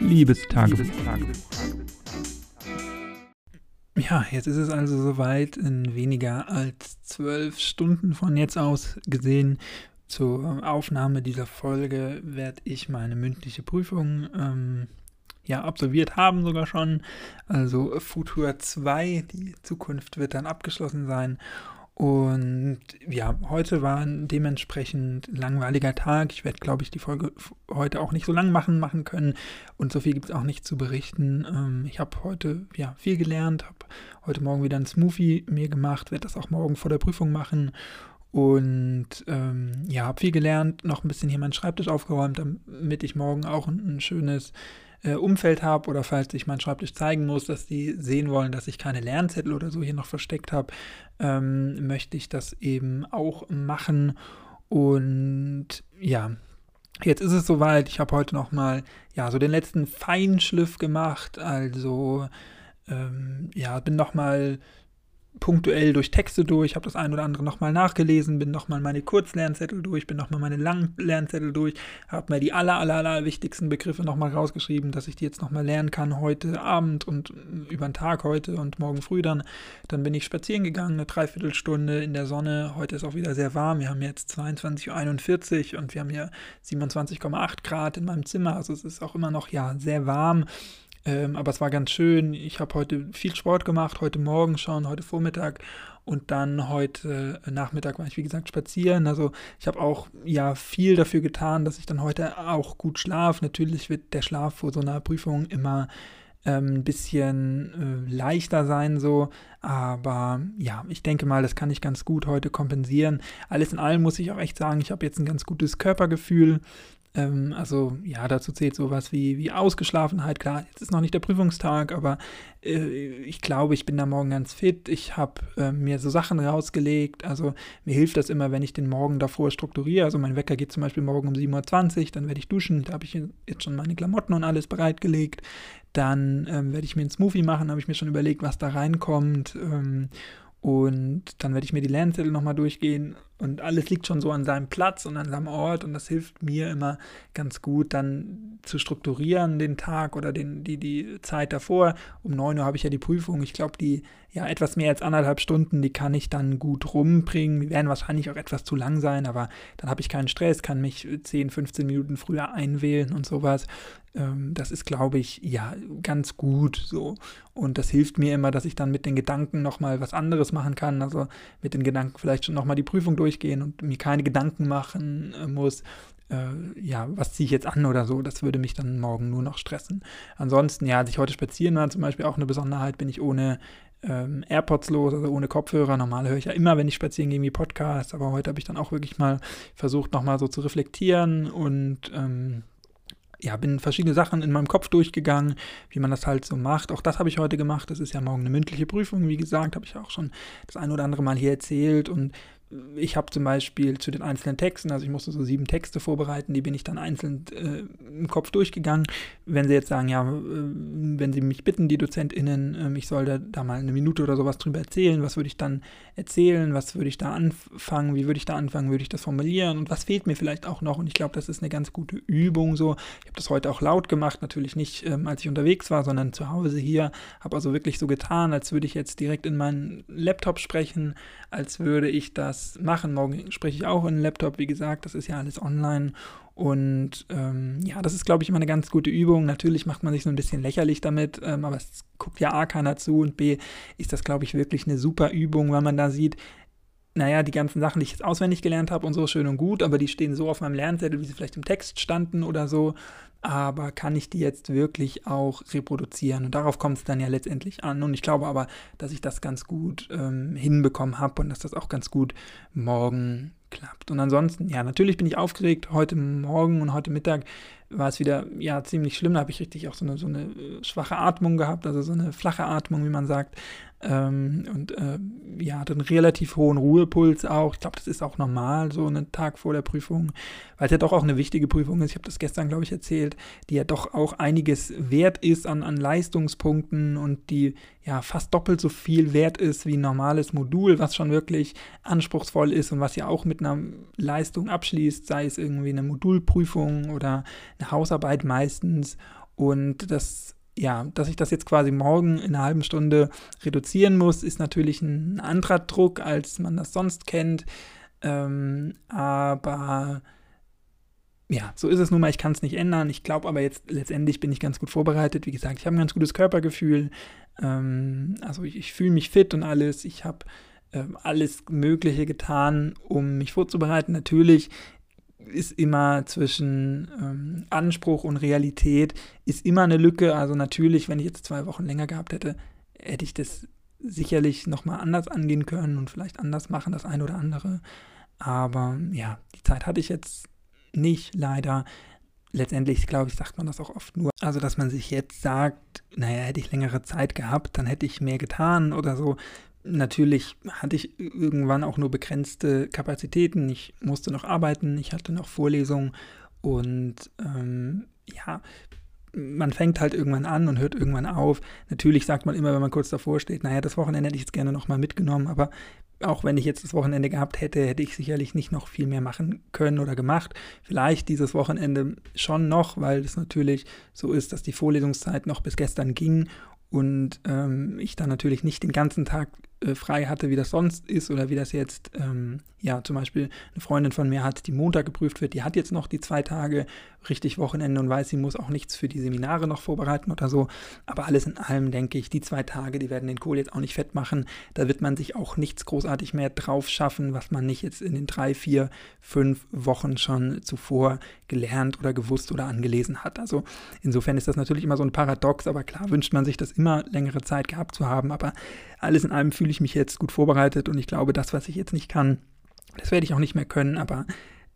Liebestagebuch. Ja, jetzt ist es also soweit. In weniger als zwölf Stunden von jetzt aus gesehen zur Aufnahme dieser Folge werde ich meine mündliche Prüfung ähm, ja, absolviert haben sogar schon. Also Futur 2, die Zukunft wird dann abgeschlossen sein. Und ja, heute war ein dementsprechend langweiliger Tag. Ich werde, glaube ich, die Folge heute auch nicht so lang machen, machen können. Und so viel gibt es auch nicht zu berichten. Ähm, ich habe heute ja viel gelernt, habe heute Morgen wieder ein Smoothie mir gemacht, werde das auch morgen vor der Prüfung machen. Und ähm, ja, habe viel gelernt, noch ein bisschen hier meinen Schreibtisch aufgeräumt, damit ich morgen auch ein, ein schönes äh, Umfeld habe oder falls ich meinen Schreibtisch zeigen muss, dass die sehen wollen, dass ich keine Lernzettel oder so hier noch versteckt habe, ähm, möchte ich das eben auch machen. Und ja, jetzt ist es soweit. Ich habe heute noch mal ja so den letzten Feinschliff gemacht. Also ähm, ja, bin noch mal punktuell durch Texte durch, habe das ein oder andere nochmal nachgelesen, bin nochmal meine Kurzlernzettel durch, bin nochmal meine Langlernzettel durch, habe mir die aller, aller, aller wichtigsten Begriffe nochmal rausgeschrieben, dass ich die jetzt nochmal lernen kann heute Abend und äh, über den Tag heute und morgen früh dann. Dann bin ich spazieren gegangen, eine Dreiviertelstunde in der Sonne. Heute ist auch wieder sehr warm. Wir haben jetzt 22.41 Uhr und wir haben hier 27,8 Grad in meinem Zimmer. Also es ist auch immer noch ja sehr warm. Ähm, aber es war ganz schön. Ich habe heute viel Sport gemacht, heute Morgen schon, heute Vormittag und dann heute Nachmittag war ich, wie gesagt, spazieren. Also ich habe auch ja viel dafür getan, dass ich dann heute auch gut schlafe. Natürlich wird der Schlaf vor so einer Prüfung immer ähm, ein bisschen äh, leichter sein, so. Aber ja, ich denke mal, das kann ich ganz gut heute kompensieren. Alles in allem muss ich auch echt sagen, ich habe jetzt ein ganz gutes Körpergefühl. Ähm, also ja, dazu zählt sowas wie, wie Ausgeschlafenheit. Klar, jetzt ist noch nicht der Prüfungstag, aber äh, ich glaube, ich bin da morgen ganz fit. Ich habe äh, mir so Sachen rausgelegt. Also mir hilft das immer, wenn ich den Morgen davor strukturiere. Also mein Wecker geht zum Beispiel morgen um 7.20 Uhr, dann werde ich duschen. Da habe ich jetzt schon meine Klamotten und alles bereitgelegt. Dann ähm, werde ich mir einen Smoothie machen, habe ich mir schon überlegt, was da reinkommt. Ähm, und dann werde ich mir die Lernzettel nochmal durchgehen und alles liegt schon so an seinem Platz und an seinem Ort und das hilft mir immer ganz gut, dann zu strukturieren den Tag oder den, die, die Zeit davor. Um 9 Uhr habe ich ja die Prüfung. Ich glaube, die ja etwas mehr als anderthalb Stunden, die kann ich dann gut rumbringen. Die werden wahrscheinlich auch etwas zu lang sein, aber dann habe ich keinen Stress, kann mich 10, 15 Minuten früher einwählen und sowas. Ähm, das ist, glaube ich, ja, ganz gut so. Und das hilft mir immer, dass ich dann mit den Gedanken nochmal was anderes machen kann. Also mit den Gedanken vielleicht schon nochmal die Prüfung durchgehen und mir keine Gedanken machen äh, muss. Äh, ja, was ziehe ich jetzt an oder so, das würde mich dann morgen nur noch stressen. Ansonsten, ja, als ich heute spazieren war, zum Beispiel auch eine Besonderheit, bin ich ohne ähm, AirPods los, also ohne Kopfhörer. Normal höre ich ja immer, wenn ich spazieren gehe, wie Podcast, aber heute habe ich dann auch wirklich mal versucht, nochmal so zu reflektieren und ähm, ja, bin verschiedene Sachen in meinem Kopf durchgegangen, wie man das halt so macht. Auch das habe ich heute gemacht. Das ist ja morgen eine mündliche Prüfung, wie gesagt, habe ich auch schon das ein oder andere Mal hier erzählt. Und ich habe zum Beispiel zu den einzelnen Texten, also ich musste so sieben Texte vorbereiten, die bin ich dann einzeln äh, im Kopf durchgegangen. Wenn sie jetzt sagen, ja, äh, wenn sie mich bitten, die DozentInnen, äh, ich soll da, da, mal eine Minute oder sowas drüber erzählen, was würde ich dann erzählen, was würde ich da anfangen, wie würde ich da anfangen, würde ich das formulieren und was fehlt mir vielleicht auch noch und ich glaube, das ist eine ganz gute Übung so. Ich habe das heute auch laut gemacht, natürlich nicht, ähm, als ich unterwegs war, sondern zu Hause hier, habe also wirklich so getan, als würde ich jetzt direkt in meinen Laptop sprechen, als würde ich das das machen. Morgen spreche ich auch in den Laptop, wie gesagt, das ist ja alles online. Und ähm, ja, das ist, glaube ich, immer eine ganz gute Übung. Natürlich macht man sich so ein bisschen lächerlich damit, ähm, aber es guckt ja A keiner zu und B ist das, glaube ich, wirklich eine super Übung, weil man da sieht, naja, die ganzen Sachen, die ich jetzt auswendig gelernt habe und so schön und gut, aber die stehen so auf meinem Lernzettel, wie sie vielleicht im Text standen oder so. Aber kann ich die jetzt wirklich auch reproduzieren? Und darauf kommt es dann ja letztendlich an. Und ich glaube aber, dass ich das ganz gut ähm, hinbekommen habe und dass das auch ganz gut morgen klappt. Und ansonsten, ja, natürlich bin ich aufgeregt. Heute Morgen und heute Mittag war es wieder, ja, ziemlich schlimm. Da habe ich richtig auch so eine, so eine äh, schwache Atmung gehabt, also so eine flache Atmung, wie man sagt. Ähm, und äh, ja, hatte einen relativ hohen Ruhepuls auch. Ich glaube, das ist auch normal, so einen Tag vor der Prüfung, weil es ja doch auch eine wichtige Prüfung ist. Ich habe das gestern, glaube ich, erzählt, die ja doch auch einiges wert ist an, an Leistungspunkten und die ja fast doppelt so viel wert ist wie ein normales Modul, was schon wirklich anspruchsvoll ist und was ja auch mit einer Leistung abschließt, sei es irgendwie eine Modulprüfung oder Hausarbeit meistens. Und das, ja, dass ich das jetzt quasi morgen in einer halben Stunde reduzieren muss, ist natürlich ein anderer Druck, als man das sonst kennt. Ähm, aber ja, so ist es nun mal, ich kann es nicht ändern. Ich glaube aber jetzt letztendlich bin ich ganz gut vorbereitet. Wie gesagt, ich habe ein ganz gutes Körpergefühl. Ähm, also ich, ich fühle mich fit und alles. Ich habe ähm, alles Mögliche getan, um mich vorzubereiten. Natürlich ist immer zwischen ähm, Anspruch und Realität ist immer eine Lücke. Also natürlich, wenn ich jetzt zwei Wochen länger gehabt hätte, hätte ich das sicherlich nochmal anders angehen können und vielleicht anders machen, das eine oder andere. Aber ja, die Zeit hatte ich jetzt nicht, leider. Letztendlich, glaube ich, sagt man das auch oft nur. Also, dass man sich jetzt sagt, naja, hätte ich längere Zeit gehabt, dann hätte ich mehr getan oder so. Natürlich hatte ich irgendwann auch nur begrenzte Kapazitäten. Ich musste noch arbeiten, ich hatte noch Vorlesungen und ähm, ja, man fängt halt irgendwann an und hört irgendwann auf. Natürlich sagt man immer, wenn man kurz davor steht, naja, das Wochenende hätte ich jetzt gerne nochmal mitgenommen, aber auch wenn ich jetzt das Wochenende gehabt hätte, hätte ich sicherlich nicht noch viel mehr machen können oder gemacht. Vielleicht dieses Wochenende schon noch, weil es natürlich so ist, dass die Vorlesungszeit noch bis gestern ging und ähm, ich dann natürlich nicht den ganzen Tag äh, frei hatte, wie das sonst ist oder wie das jetzt, ähm, ja, zum Beispiel eine Freundin von mir hat, die Montag geprüft wird, die hat jetzt noch die zwei Tage richtig Wochenende und weiß, sie muss auch nichts für die Seminare noch vorbereiten oder so. Aber alles in allem denke ich, die zwei Tage, die werden den Kohl jetzt auch nicht fett machen. Da wird man sich auch nichts großartig mehr drauf schaffen, was man nicht jetzt in den drei, vier, fünf Wochen schon zuvor gelernt oder gewusst oder angelesen hat. Also insofern ist das natürlich immer so ein Paradox, aber klar wünscht man sich das immer längere Zeit gehabt zu haben. Aber alles in allem fühle ich mich jetzt gut vorbereitet und ich glaube, das, was ich jetzt nicht kann, das werde ich auch nicht mehr können, aber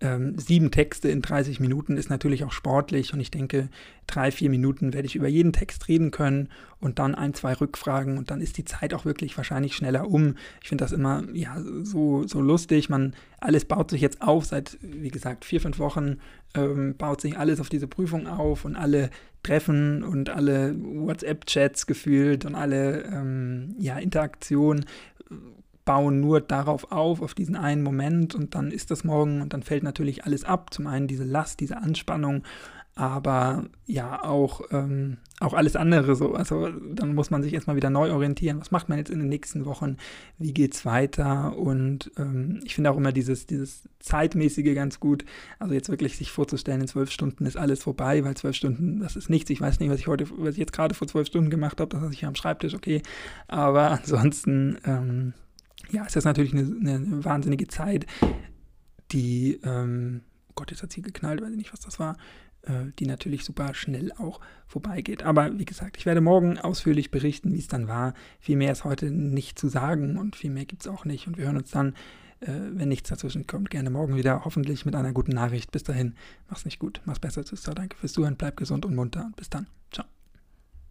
ähm, sieben Texte in 30 Minuten ist natürlich auch sportlich und ich denke, drei, vier Minuten werde ich über jeden Text reden können und dann ein, zwei Rückfragen und dann ist die Zeit auch wirklich wahrscheinlich schneller um. Ich finde das immer ja so, so lustig. Man, alles baut sich jetzt auf seit, wie gesagt, vier, fünf Wochen, ähm, baut sich alles auf diese Prüfung auf und alle Treffen und alle WhatsApp-Chats gefühlt und alle ähm, ja, Interaktionen bauen nur darauf auf, auf diesen einen Moment und dann ist das morgen und dann fällt natürlich alles ab. Zum einen diese Last, diese Anspannung, aber ja auch, ähm, auch alles andere so. Also dann muss man sich erstmal wieder neu orientieren. Was macht man jetzt in den nächsten Wochen? Wie geht es weiter? Und ähm, ich finde auch immer dieses, dieses Zeitmäßige ganz gut. Also jetzt wirklich sich vorzustellen, in zwölf Stunden ist alles vorbei, weil zwölf Stunden, das ist nichts. Ich weiß nicht, was ich heute, was ich jetzt gerade vor zwölf Stunden gemacht habe, das hatte ich am Schreibtisch, okay. Aber ansonsten, ähm, ja, es ist natürlich eine, eine wahnsinnige Zeit, die, ähm, Gott, jetzt hat sie geknallt, weiß ich nicht, was das war, die natürlich super schnell auch vorbeigeht. Aber wie gesagt, ich werde morgen ausführlich berichten, wie es dann war. Viel mehr ist heute nicht zu sagen und viel mehr gibt es auch nicht. Und wir hören uns dann, äh, wenn nichts dazwischen kommt, gerne morgen wieder, hoffentlich mit einer guten Nachricht. Bis dahin, mach's nicht gut, mach's besser, Tschüss, danke fürs Zuhören, bleib gesund und munter und bis dann. Ciao.